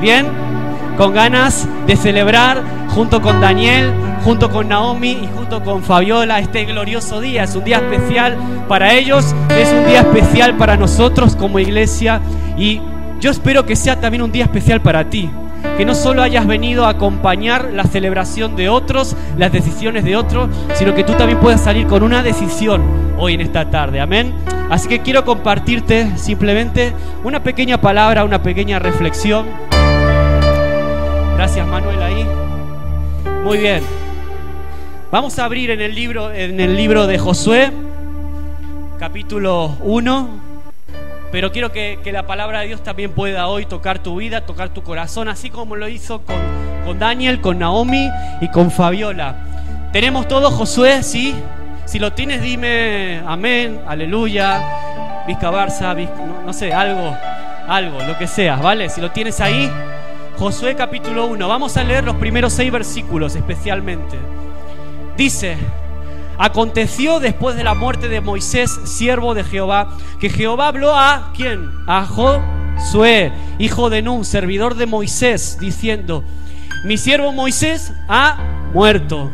¿Bien? Con ganas de celebrar junto con Daniel, junto con Naomi y junto con Fabiola este glorioso día. Es un día especial para ellos, es un día especial para nosotros como iglesia y yo espero que sea también un día especial para ti. Que no solo hayas venido a acompañar la celebración de otros, las decisiones de otros, sino que tú también puedas salir con una decisión hoy en esta tarde. Amén. Así que quiero compartirte simplemente una pequeña palabra, una pequeña reflexión. Gracias Manuel ahí. Muy bien. Vamos a abrir en el libro, en el libro de Josué, capítulo 1. Pero quiero que, la palabra de Dios también pueda hoy tocar tu vida, tocar tu corazón, así como lo hizo con, con Daniel, con Naomi y con Fabiola. ¿Tenemos todo, Josué? ¿Sí? Si lo tienes, dime amén, aleluya, Vizca Barça, no, no, sé, algo, algo, lo que sea, ¿vale? Si lo tienes ahí, Josué capítulo 1, vamos a leer los primeros seis versículos especialmente. Dice, Aconteció después de la muerte de Moisés, siervo de Jehová, que Jehová habló a quién? A Josué, hijo de Nun, servidor de Moisés, diciendo, mi siervo Moisés ha muerto.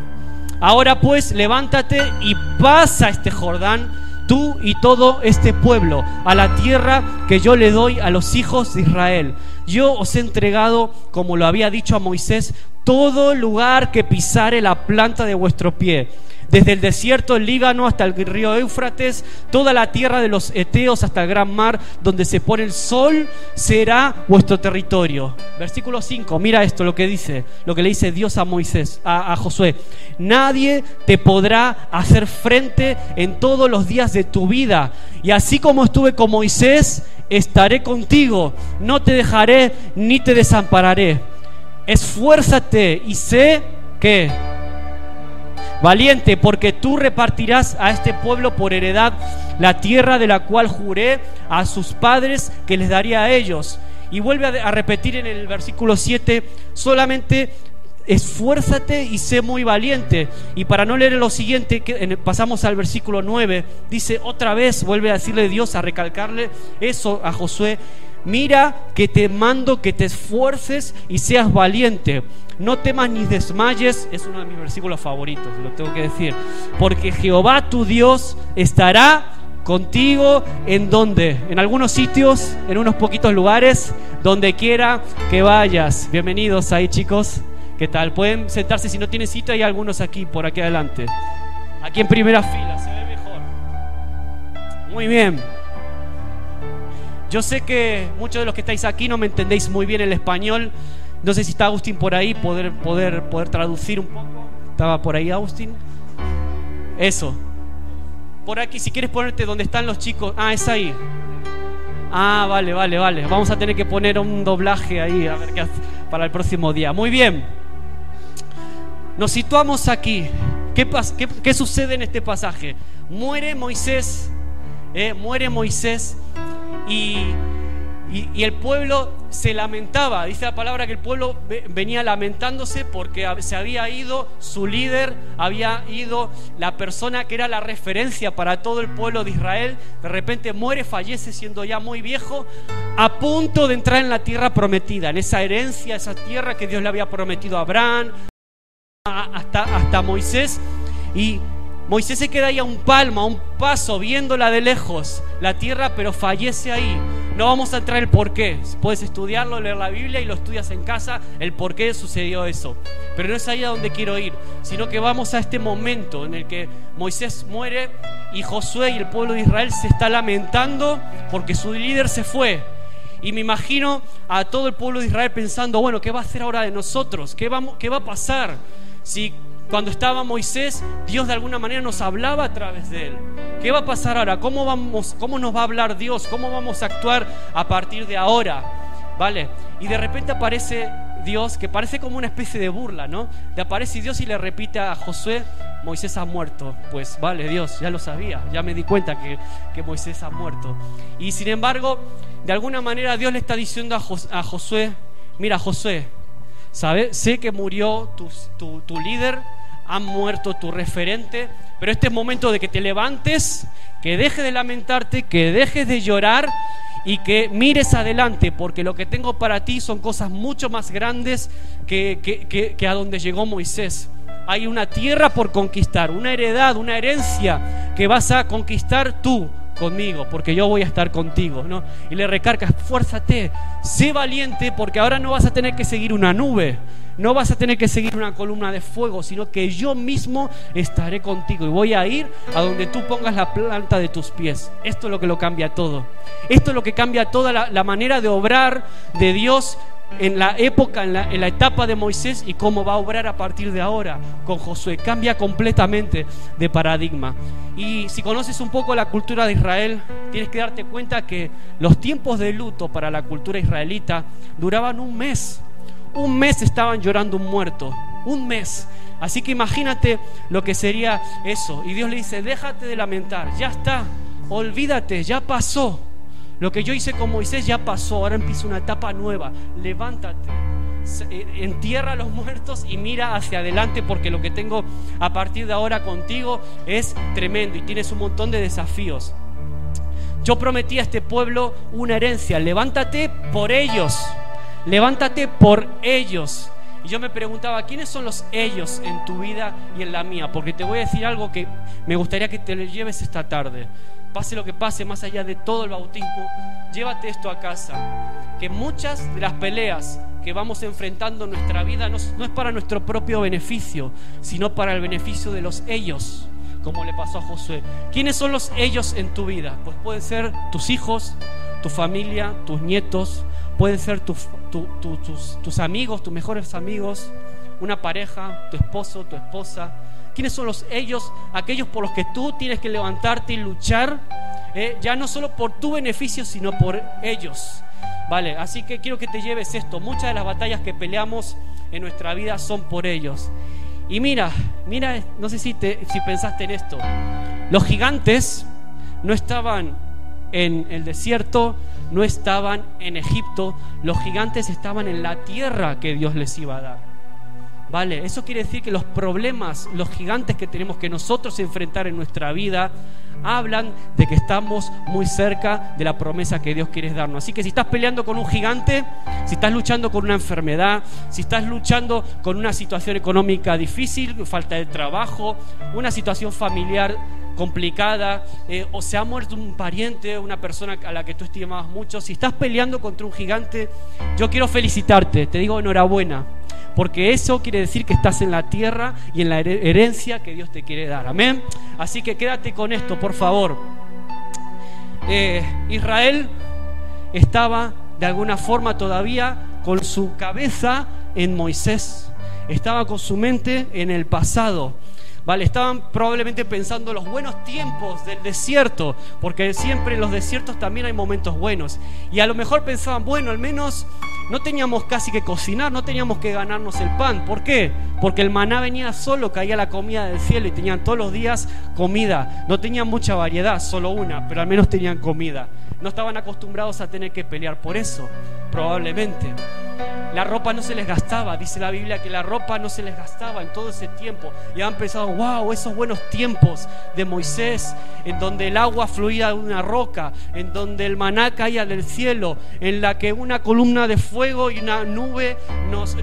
Ahora pues levántate y pasa este Jordán, tú y todo este pueblo, a la tierra que yo le doy a los hijos de Israel. Yo os he entregado, como lo había dicho a Moisés, todo lugar que pisare la planta de vuestro pie desde el desierto del Líbano hasta el río Éufrates, toda la tierra de los Eteos hasta el gran mar, donde se pone el sol, será vuestro territorio. Versículo 5, mira esto, lo que dice, lo que le dice Dios a Moisés, a, a Josué. Nadie te podrá hacer frente en todos los días de tu vida. Y así como estuve con Moisés, estaré contigo. No te dejaré ni te desampararé. Esfuérzate y sé que Valiente, porque tú repartirás a este pueblo por heredad la tierra de la cual juré a sus padres que les daría a ellos. Y vuelve a, repetir en el versículo 7, solamente esfuérzate y sé muy valiente. Y para no leer lo siguiente, pasamos al versículo 9, dice otra vez, vuelve a decirle Dios, a recalcarle eso a Josué, mira que te mando que te esfuerces y seas valiente no temas ni desmayes, es uno de mis versículos favoritos, lo tengo que decir, porque Jehová tu Dios estará contigo en donde, en algunos sitios, en unos poquitos lugares, donde quiera que vayas. Bienvenidos ahí chicos, ¿qué tal? Pueden sentarse si no tienen sitio, hay algunos aquí, por aquí adelante. Aquí en primera fila, se ve mejor. Muy bien. Yo sé que muchos de los que estáis aquí no me entendéis muy bien el español, no sé si está Agustín por ahí, poder, poder, poder traducir un poco. ¿Estaba por ahí Agustín? Eso. Por aquí, si quieres ponerte donde están los chicos. Ah, es ahí. Ah, vale, vale, vale. Vamos a tener que poner un doblaje ahí, a ver qué para el próximo día. Muy bien. Nos situamos aquí. ¿Qué, qué, qué sucede en este pasaje? Muere Moisés, eh, muere Moisés y el pueblo se lamentaba, dice la palabra que el pueblo venía lamentándose porque se había ido su líder, había ido la persona que era la referencia para todo el pueblo de Israel, de repente muere, fallece siendo ya muy viejo, a punto de entrar en la tierra prometida, en esa herencia, esa tierra que Dios le había prometido a Abraham, hasta, hasta Moisés. Y Moisés se queda ahí a un palmo, a un paso, viéndola de lejos, la tierra, pero fallece ahí. No vamos a entrar en el por qué. Puedes estudiarlo, leer la Biblia y lo estudias en casa, el por qué sucedió eso. Pero no es ahí a donde quiero ir, sino que vamos a este momento en el que Moisés muere y Josué y el pueblo de Israel se está lamentando porque su líder se fue. Y me imagino a todo el pueblo de Israel pensando, bueno, ¿qué va a hacer ahora de nosotros? ¿Qué, vamos, qué va a pasar? Si cuando estaba Moisés, Dios de alguna manera nos hablaba a través de él. ¿Qué va a pasar ahora? ¿Cómo, vamos, ¿Cómo nos va a hablar Dios? ¿Cómo vamos a actuar a partir de ahora? ¿Vale? Y de repente aparece Dios, que parece como una especie de burla, ¿no? De aparece Dios y le repite a Josué, Moisés ha muerto. Pues vale, Dios, ya lo sabía, ya me di cuenta que, que Moisés ha muerto. Y sin embargo, de alguna manera Dios le está diciendo a, a Josué, mira Josué, ¿sabes? Sé que murió tu, tu, tu líder, han muerto tu referente, pero este es momento de que te levantes, que dejes de lamentarte, que dejes de llorar y que mires adelante, porque lo que tengo para ti son cosas mucho más grandes que, que, a donde llegó Moisés. Hay una tierra por conquistar, una heredad, una herencia que vas a conquistar tú conmigo, porque yo voy a estar contigo, ¿no? Y le recargas, fuérzate, sé valiente, porque ahora no vas a tener que seguir una nube, no vas a tener que seguir una columna de fuego, sino que yo mismo estaré contigo y voy a ir a donde tú pongas la planta de tus pies. Esto es lo que lo cambia todo. Esto es lo que cambia toda la, manera de obrar de Dios en la época, en la, en la, etapa de Moisés y cómo va a obrar a partir de ahora con Josué. Cambia completamente de paradigma. Y si conoces un poco la cultura de Israel, tienes que darte cuenta que los tiempos de luto para la cultura israelita duraban un mes. Un mes estaban llorando un muerto, un mes. Así que imagínate lo que sería eso. Y Dios le dice, déjate de lamentar, ya está, olvídate, ya pasó. Lo que yo hice con Moisés ya pasó, ahora empieza una etapa nueva. Levántate, eh, entierra a los muertos y mira hacia adelante porque lo que tengo a partir de ahora contigo es tremendo y tienes un montón de desafíos. Yo prometí a este pueblo una herencia, levántate por ellos levántate por ellos. Y yo me preguntaba, ¿quiénes son los ellos en tu vida y en la mía? Porque te voy a decir algo que me gustaría que te lo lleves esta tarde. Pase lo que pase, más allá de todo el bautismo, llévate esto a casa. Que muchas de las peleas que vamos enfrentando en nuestra vida no, es para nuestro propio beneficio, sino para el beneficio de los ellos, como le pasó a Josué. ¿Quiénes son los ellos en tu vida? Pues pueden ser tus hijos, tu familia, tus nietos, pueden ser tus, tus, amigos, tus mejores amigos, una pareja, tu esposo, tu esposa. ¿Quiénes son los ellos? Aquellos por los que tú tienes que levantarte y luchar, eh, ya no solo por tu beneficio, sino por ellos. Vale, así que quiero que te lleves esto. Muchas de las batallas que peleamos en nuestra vida son por ellos. Y mira, mira, no sé si, te, si pensaste en esto. Los gigantes no estaban en el desierto, no estaban en Egipto, los gigantes estaban en la tierra que Dios les iba a dar. ¿Vale? Eso quiere decir que los problemas, los gigantes que tenemos que nosotros enfrentar en nuestra vida, hablan de que estamos muy cerca de la promesa que Dios quiere darnos. Así que si estás peleando con un gigante, si estás luchando con una enfermedad, si estás luchando con una situación económica difícil, falta de trabajo, una situación familiar complicada, eh, o se ha muerto un pariente, una persona a la que tú estimabas mucho, si estás peleando contra un gigante, yo quiero felicitarte, te digo enhorabuena, porque eso quiere decir que estás en la tierra y en la herencia que Dios te quiere dar. Amén. Así que quédate con esto, por favor. Eh, Israel estaba de alguna forma todavía con su cabeza en Moisés, estaba con su mente en el pasado. ¿Vale? Estaban probablemente pensando los buenos tiempos del desierto, porque siempre en los desiertos también hay momentos buenos. Y a lo mejor pensaban, bueno, al menos no teníamos casi que cocinar, no teníamos que ganarnos el pan. ¿Por qué? Porque el maná venía solo, caía la comida del cielo y tenían todos los días comida. No tenían mucha variedad, solo una, pero al menos tenían comida. No estaban acostumbrados a tener que pelear por eso, probablemente. La ropa no se les gastaba, dice la Biblia que la ropa no se les gastaba en todo ese tiempo. Y han pensado, wow, esos buenos tiempos de Moisés, en donde el agua fluía de una roca, en donde el maná caía del cielo, en la que una columna de fuego y una nube nos,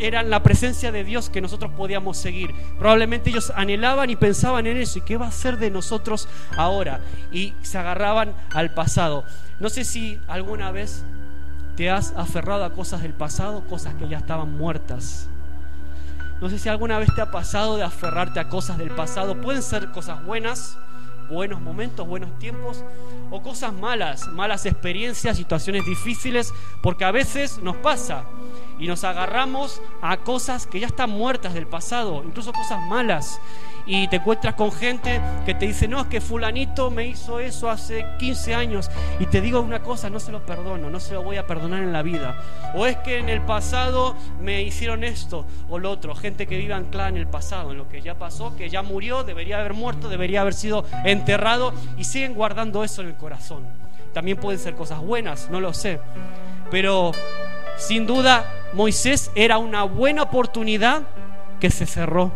eran la presencia de Dios que nosotros podíamos seguir. Probablemente ellos anhelaban y pensaban en eso. ¿Y qué va a ser de nosotros ahora? Y se agarraban al pasado. No sé si alguna vez te has aferrado a cosas del pasado, cosas que ya estaban muertas. No sé si alguna vez te ha pasado de aferrarte a cosas del pasado. Pueden ser cosas buenas, buenos momentos, buenos tiempos, o cosas malas, malas experiencias, situaciones difíciles, porque a veces nos pasa y nos agarramos a cosas que ya están muertas del pasado, incluso cosas malas y te encuentras con gente que te dice, no, es que fulanito me hizo eso hace 15 años y te digo una cosa, no se lo perdono, no se lo voy a perdonar en la vida. O es que en el pasado me hicieron esto o lo otro, gente que vive anclada en el pasado, en lo que ya pasó, que ya murió, debería haber muerto, debería haber sido enterrado y siguen guardando eso en el corazón. También pueden ser cosas buenas, no lo sé. Pero sin duda Moisés era una buena oportunidad que se cerró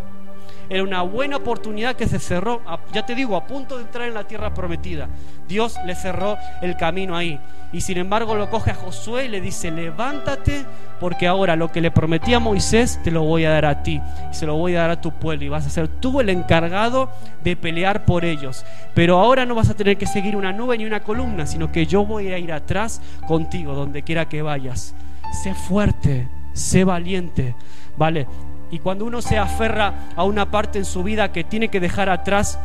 Era una buena oportunidad que se cerró, ya te digo, a punto de entrar en la tierra prometida. Dios le cerró el camino ahí. Y sin embargo lo coge a Josué y le dice, levántate porque ahora lo que le prometí a Moisés te lo voy a dar a ti. Y se lo voy a dar a tu pueblo y vas a ser tú el encargado de pelear por ellos. Pero ahora no vas a tener que seguir una nube ni una columna, sino que yo voy a ir atrás contigo donde quiera que vayas. Sé fuerte, sé valiente, ¿vale? Y cuando uno se aferra a una parte en su vida que tiene que dejar atrás,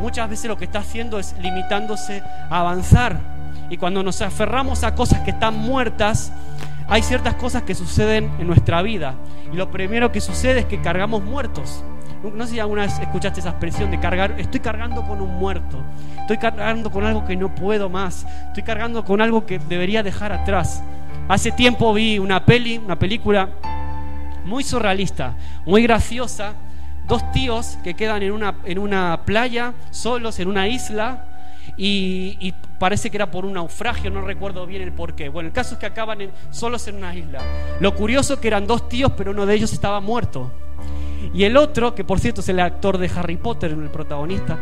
muchas veces lo que está haciendo es limitándose a avanzar y cuando nos aferramos a cosas que están muertas, hay ciertas cosas que suceden en nuestra vida. Y lo primero que sucede es que cargamos muertos. No sé si alguna vez escuchaste esa expresión de cargar, estoy cargando con un muerto, estoy cargando con algo que no puedo más, estoy cargando con algo que debería dejar atrás. Hace tiempo vi una peli, una película muy surrealista, muy graciosa, dos tíos que quedan en una, en una playa, solos, en una isla, y, parece que era por un naufragio, no recuerdo bien el porqué. Bueno, el caso es que acaban solos en una isla. Lo curioso que eran dos tíos, pero uno de ellos estaba muerto. Y el otro, que por cierto es el actor de Harry Potter, el protagonista,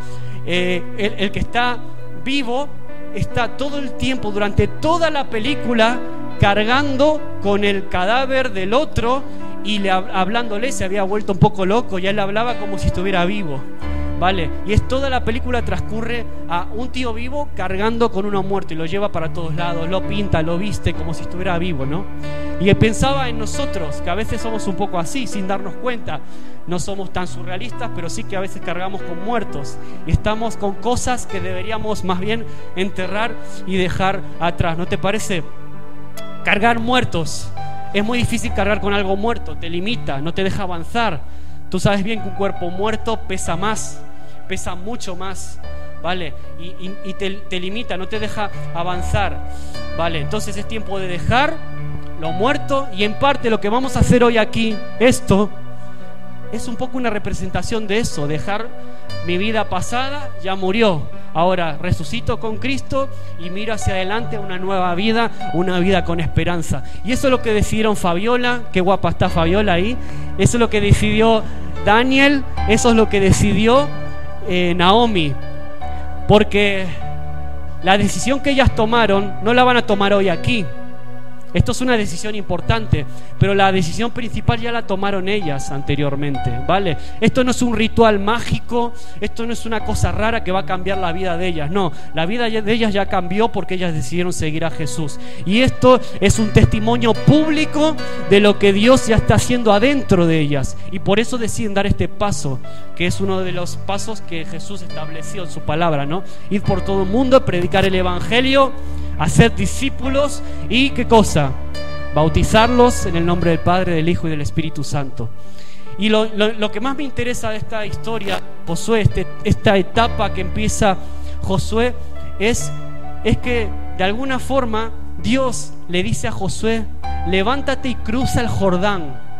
eh, el que está vivo, está todo el tiempo, durante toda la película, cargando con el cadáver del otro y le, hablándole, se había vuelto un poco loco, y él hablaba como si estuviera vivo. ¿vale? Y es toda la película transcurre a un tío vivo cargando con uno muerto y lo lleva para todos lados, lo pinta, lo viste como si estuviera vivo, ¿no? Y pensaba en nosotros, que a veces somos un poco así, sin darnos cuenta. No somos tan surrealistas, pero sí que a veces cargamos con muertos y estamos con cosas que deberíamos más bien enterrar y dejar atrás. ¿No te parece? Cargar muertos. Es muy difícil cargar con algo muerto, te limita, no te deja avanzar. Tú sabes bien que un cuerpo muerto pesa más pesa mucho más, ¿vale? Y, te, limita, no te deja avanzar, ¿vale? Entonces es tiempo de dejar lo muerto y en parte lo que vamos a hacer hoy aquí, esto, es un poco una representación de eso, dejar mi vida pasada, ya murió. Ahora resucito con Cristo y miro hacia adelante una nueva vida, una vida con esperanza. Y eso es lo que decidieron Fabiola, qué guapa está Fabiola ahí. Eso es lo que decidió Daniel, eso es lo que decidió eh, Naomi, porque la decisión que ellas tomaron no la van a tomar hoy aquí. Esto es una decisión importante, pero la decisión principal ya la tomaron ellas anteriormente, ¿vale? Esto no es un ritual mágico, esto no es una cosa rara que va a cambiar la vida de ellas, no, la vida de ellas ya cambió porque ellas decidieron seguir a Jesús. Y esto es un testimonio público de lo que Dios ya está haciendo adentro de ellas. Y por eso deciden dar este paso, que es uno de los pasos que Jesús estableció en su palabra, ¿no? Ir por todo el mundo, predicar el Evangelio hacer discípulos y qué cosa? Bautizarlos en el nombre del Padre, del Hijo y del Espíritu Santo. Y lo, que más me interesa de esta historia, Josué, este, esta etapa que empieza Josué, es, es que de alguna forma Dios le dice a Josué, levántate y cruza el Jordán.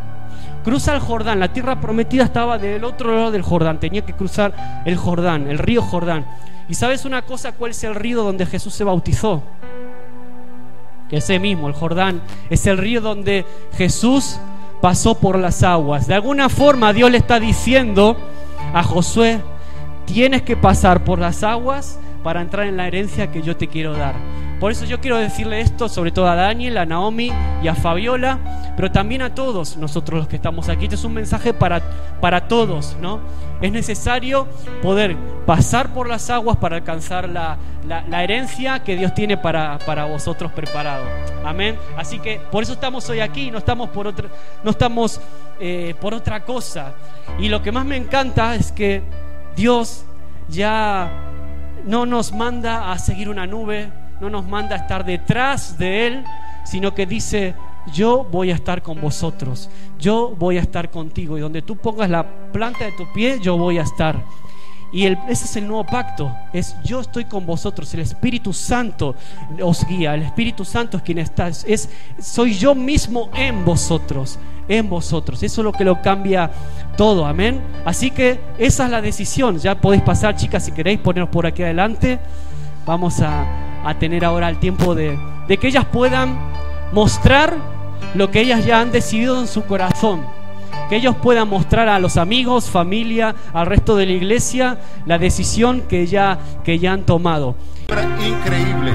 Cruza el Jordán, la tierra prometida estaba del otro lado del Jordán, tenía que cruzar el Jordán, el río Jordán. ¿Y sabes una cosa? ¿Cuál es el río donde Jesús se bautizó? Ese mismo, el Jordán, es el río donde Jesús pasó por las aguas. De alguna forma Dios le está diciendo a Josué, tienes que pasar por las aguas para entrar en la herencia que yo te quiero dar. Por eso yo quiero decirle esto sobre todo a Daniel, a Naomi y a Fabiola, pero también a todos nosotros los que estamos aquí. Este es un mensaje para, para todos, ¿no? Es necesario poder pasar por las aguas para alcanzar la, herencia que Dios tiene para, para vosotros preparado. Amén. Así que por eso estamos hoy aquí, no estamos por otra, no estamos eh, por otra cosa. Y lo que más me encanta es que Dios ya no nos manda a seguir una nube, no nos manda a estar detrás de Él, sino que dice, yo voy a estar con vosotros, yo voy a estar contigo y donde tú pongas la planta de tu pie, yo voy a estar. Y ese es el nuevo pacto, es yo estoy con vosotros, el Espíritu Santo os guía, el Espíritu Santo es quien está, es, soy yo mismo en vosotros, en vosotros, eso es lo que lo cambia todo, amén. Así que esa es la decisión, ya podéis pasar chicas si queréis poneros por aquí adelante, vamos a, a tener ahora el tiempo de, de que ellas puedan mostrar lo que ellas ya han decidido en su corazón. que ellos puedan mostrar a los amigos, familia, al resto de la iglesia la decisión que ya, que ya han tomado. Increíble.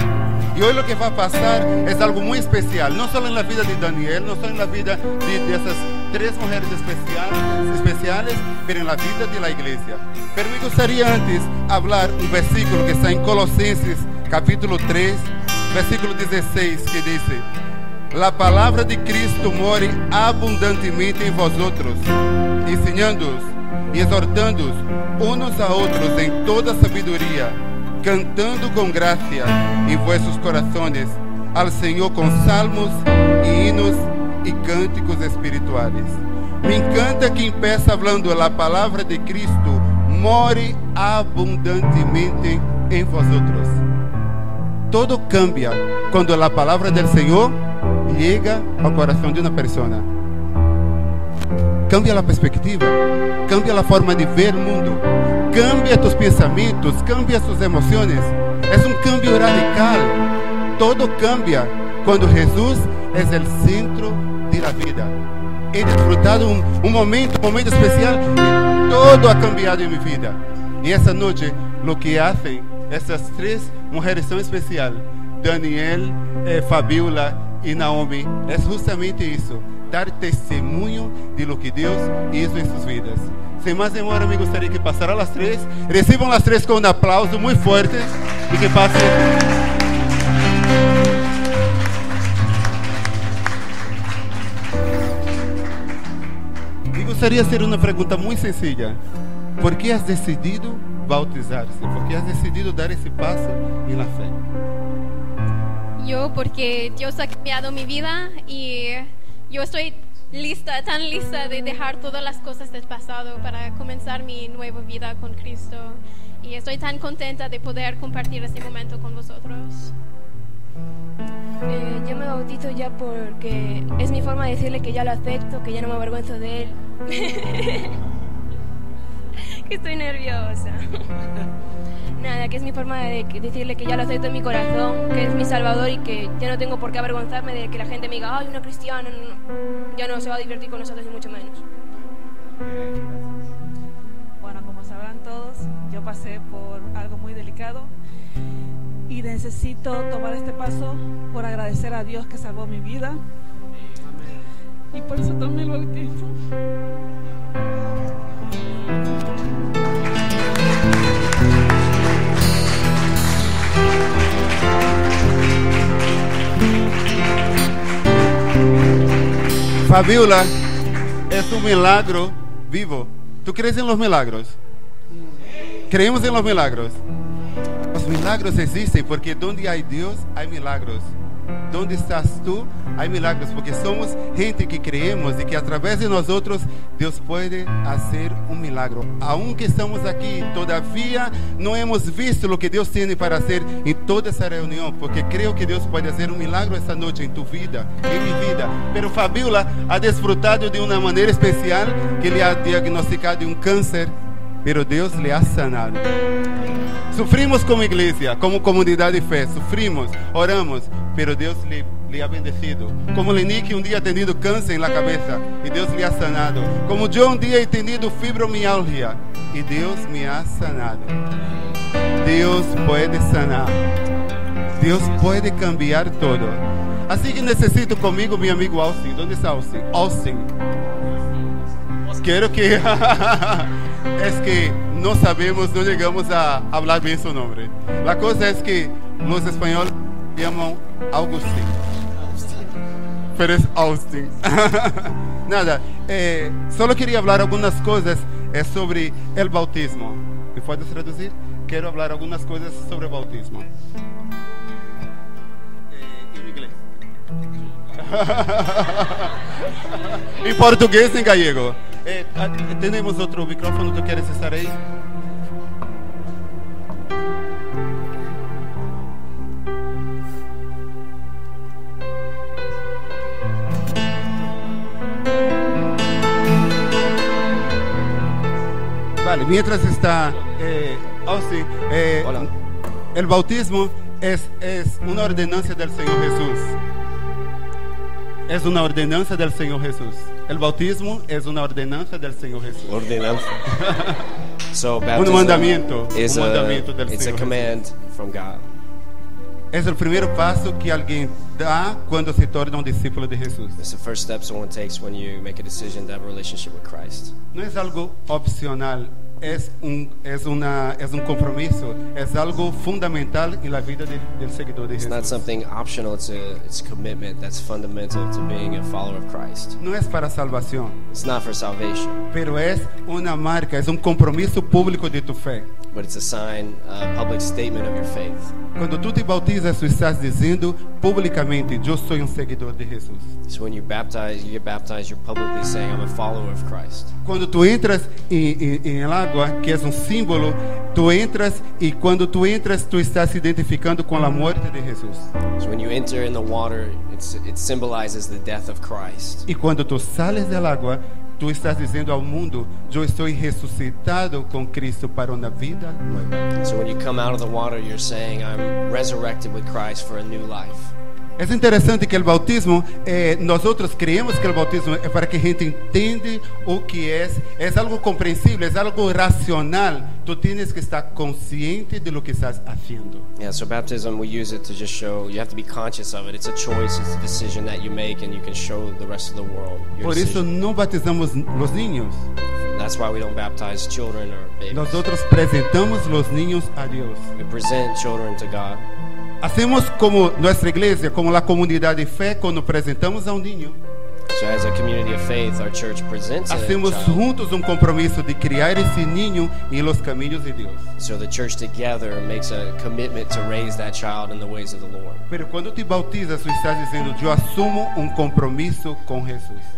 Y hoy lo que va a pasar es algo muy especial, no solo en la vida de Daniel, no solo en la vida de, esas tres mujeres especiales, especiales, pero en la vida de la iglesia. Pero me gustaría antes hablar un versículo que está en Colosenses capítulo 3, versículo 16, que dice, la palabra de Cristo more abundantemente en vosotros, enseñándoos y exhortándoos unos a otros en toda sabiduría cantando con gracia en vuestros corazones al Señor con salmos hinos y cánticos espirituales. Me encanta que empieza hablando la palabra de Cristo, more abundantemente en vosotros. Todo cambia cuando la palabra del Señor llega al corazón de una persona. Cambia la perspectiva, cambia la forma de ver el mundo, cambia tus pensamientos, cambia tus emociones. Es un cambio radical. Todo cambia cuando Jesús es el centro de la vida. He disfrutado un, un momento, un momento especial y todo ha cambiado en mi vida. Y esa noche lo que hacen essas três mulheres tão especiais, Daniel, eh, Fabiola e Naomi, é justamente isso, dar testemunho de lo que Deus hizo em suas vidas. Sem mais demora, me gostaria que passaram as três, recebam as três com um aplauso muito forte e que passem. Me gostaria de fazer uma pergunta muito sencilla. Por que has decidido bautizar-se? ¿Por qué has decidido dar ese paso en la fe? Yo porque Dios ha cambiado mi vida y yo estoy lista, tan lista de dejar todas las cosas del pasado para comenzar mi nueva vida con Cristo. Y estoy tan contenta de poder compartir este momento con vosotros. Eh, yo me bautizo ya porque es mi forma de decirle que ya lo acepto, que ya no me avergüenzo de él. que estoy nerviosa. Nada, que es mi forma de decirle que ya lo acepto en mi corazón, que es mi salvador y que ya no tengo por qué avergonzarme de que la gente me diga, ay, una cristiana, ya no se va a divertir con nosotros ni mucho menos. Bueno, como sabrán todos, yo pasé por algo muy delicado y necesito tomar este paso por agradecer a Dios que salvó mi vida. Y por eso tomé el bautismo. Fabiola es un milagro vivo. ¿Tú crees en los milagros? Creemos en los milagros. Los milagros existen porque donde hay Dios hay milagros. Donde estás tú, hay milagros, porque somos gente que creemos y que a través de nosotros Dios puede hacer un milagro. Aunque estamos aquí, todavía no hemos visto lo que Dios tiene para hacer en toda esa reunión, porque creo que Dios puede hacer un milagro esta noche en tu vida, en mi vida. Pero Fabiola ha disfrutado de una manera especial que le ha diagnosticado un cáncer, pero Dios le ha sanado. Sufrimos como iglesia, como comunidad de fe, sufrimos, oramos, pero Dios le, le ha bendecido. Como Lenique un día ha tenido cáncer en la cabeza y Dios le ha sanado. Como yo un día he tenido fibromialgia y Dios me ha sanado. Dios puede sanar. Dios puede cambiar todo. Así que necesito conmigo mi amigo Austin. ¿Dónde está Austin? Austin. Quiero que... es que no sabemos, no llegamos a hablar bien su nombre. La cosa es que los españoles llaman Agustín. Pero es Austin. Nada, eh, solo quería hablar algunas cosas eh, sobre el bautismo. ¿Me puedes traducir? Quiero hablar algunas cosas sobre el bautismo. Eh, en inglés. en portugués, en gallego. Eh, ah, tenemos otro micrófono, ¿tú quieres estar ahí? Vale, mientras está eh, Austin, eh, el bautismo es, es una ordenanza del Señor Jesús. es una ordenanza del Señor Jesús. El bautismo es una ordenanza del Señor Jesús. Ordenanza. so baptism mandamiento, is un a, mandamiento del it's a Señor command from God. Es el primer paso que alguien da cuando se torna un discípulo de Jesús. It's the first step someone takes when you make a decision to have a relationship with Christ. No es algo opcional, es un, es una, es un compromiso, es algo fundamental en la vida del, del seguidor de It's not something optional, it's a, it's a commitment that's fundamental to being a follower of Christ. No es para salvación, It's not for salvation, pero es una marca, es un compromiso público de tu fe. But it's a sign, a public statement of your faith. Quando tu te bautizas, tu estás dizendo publicamente: Eu sou um seguidor de Jesus. So when you baptize, you get baptized, you're publicly saying, I'm a follower of Christ. Quando tu entras em, em, em água, que é um símbolo, tu entras e quando tu entras, tu estás se identificando com a morte de Jesus. So when you enter in the water, it symbolizes the death of Christ. E quando tu sales da água, tu estás dizendo ao mundo: Eu estou ressuscitado com Cristo para uma vida nova. So when you come out of the water, you're saying, I'm resurrected with Christ for a new life. É interessante que o bautismo, eh, nós outros creemos que o bautismo é para que a gente entende o que é, é algo compreensível, é algo racional. Tu tienes que estar consciente de lo que estás haciendo. Yeah, so baptism, we use it to just show, you have to be conscious of it. It's a choice, it's a decision that you make, and you can show the rest of the world Por isso decision. não batizamos os niños. That's why we don't baptize children or babies. Nós outros apresentamos os niños a Deus. We present children to God. Hacemos como nossa igreja, como a comunidade de fé, quando apresentamos a um ninho. So as a community of faith, our church presents Hacemos juntos um compromisso de criar esse ninho em los caminhos de Deus. So the church together makes a commitment to raise that child in the ways of the Lord. Pero quando te bautizas, tu estás dizendo: Eu assumo um compromisso com Jesus.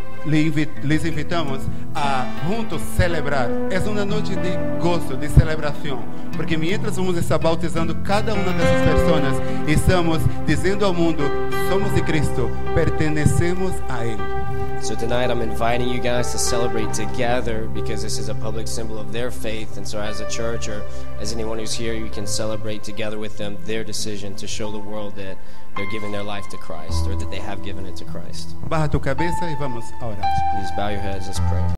lhes invitamos a juntos celebrar. É uma noite de gozo, de celebração, porque mientras vamos estar bautizando cada uma dessas pessoas, estamos dizendo ao mundo: somos de Cristo, pertenecemos a Ele. So tonight, I'm inviting you guys to celebrate together because this is a public symbol of their faith. And so, as a church or as anyone who's here, you can celebrate together with them their decision to show the world that they're giving their life to Christ or that they have given it to Christ. Barra tua cabeça e vamos a orar. Please bow your heads. Let's pray.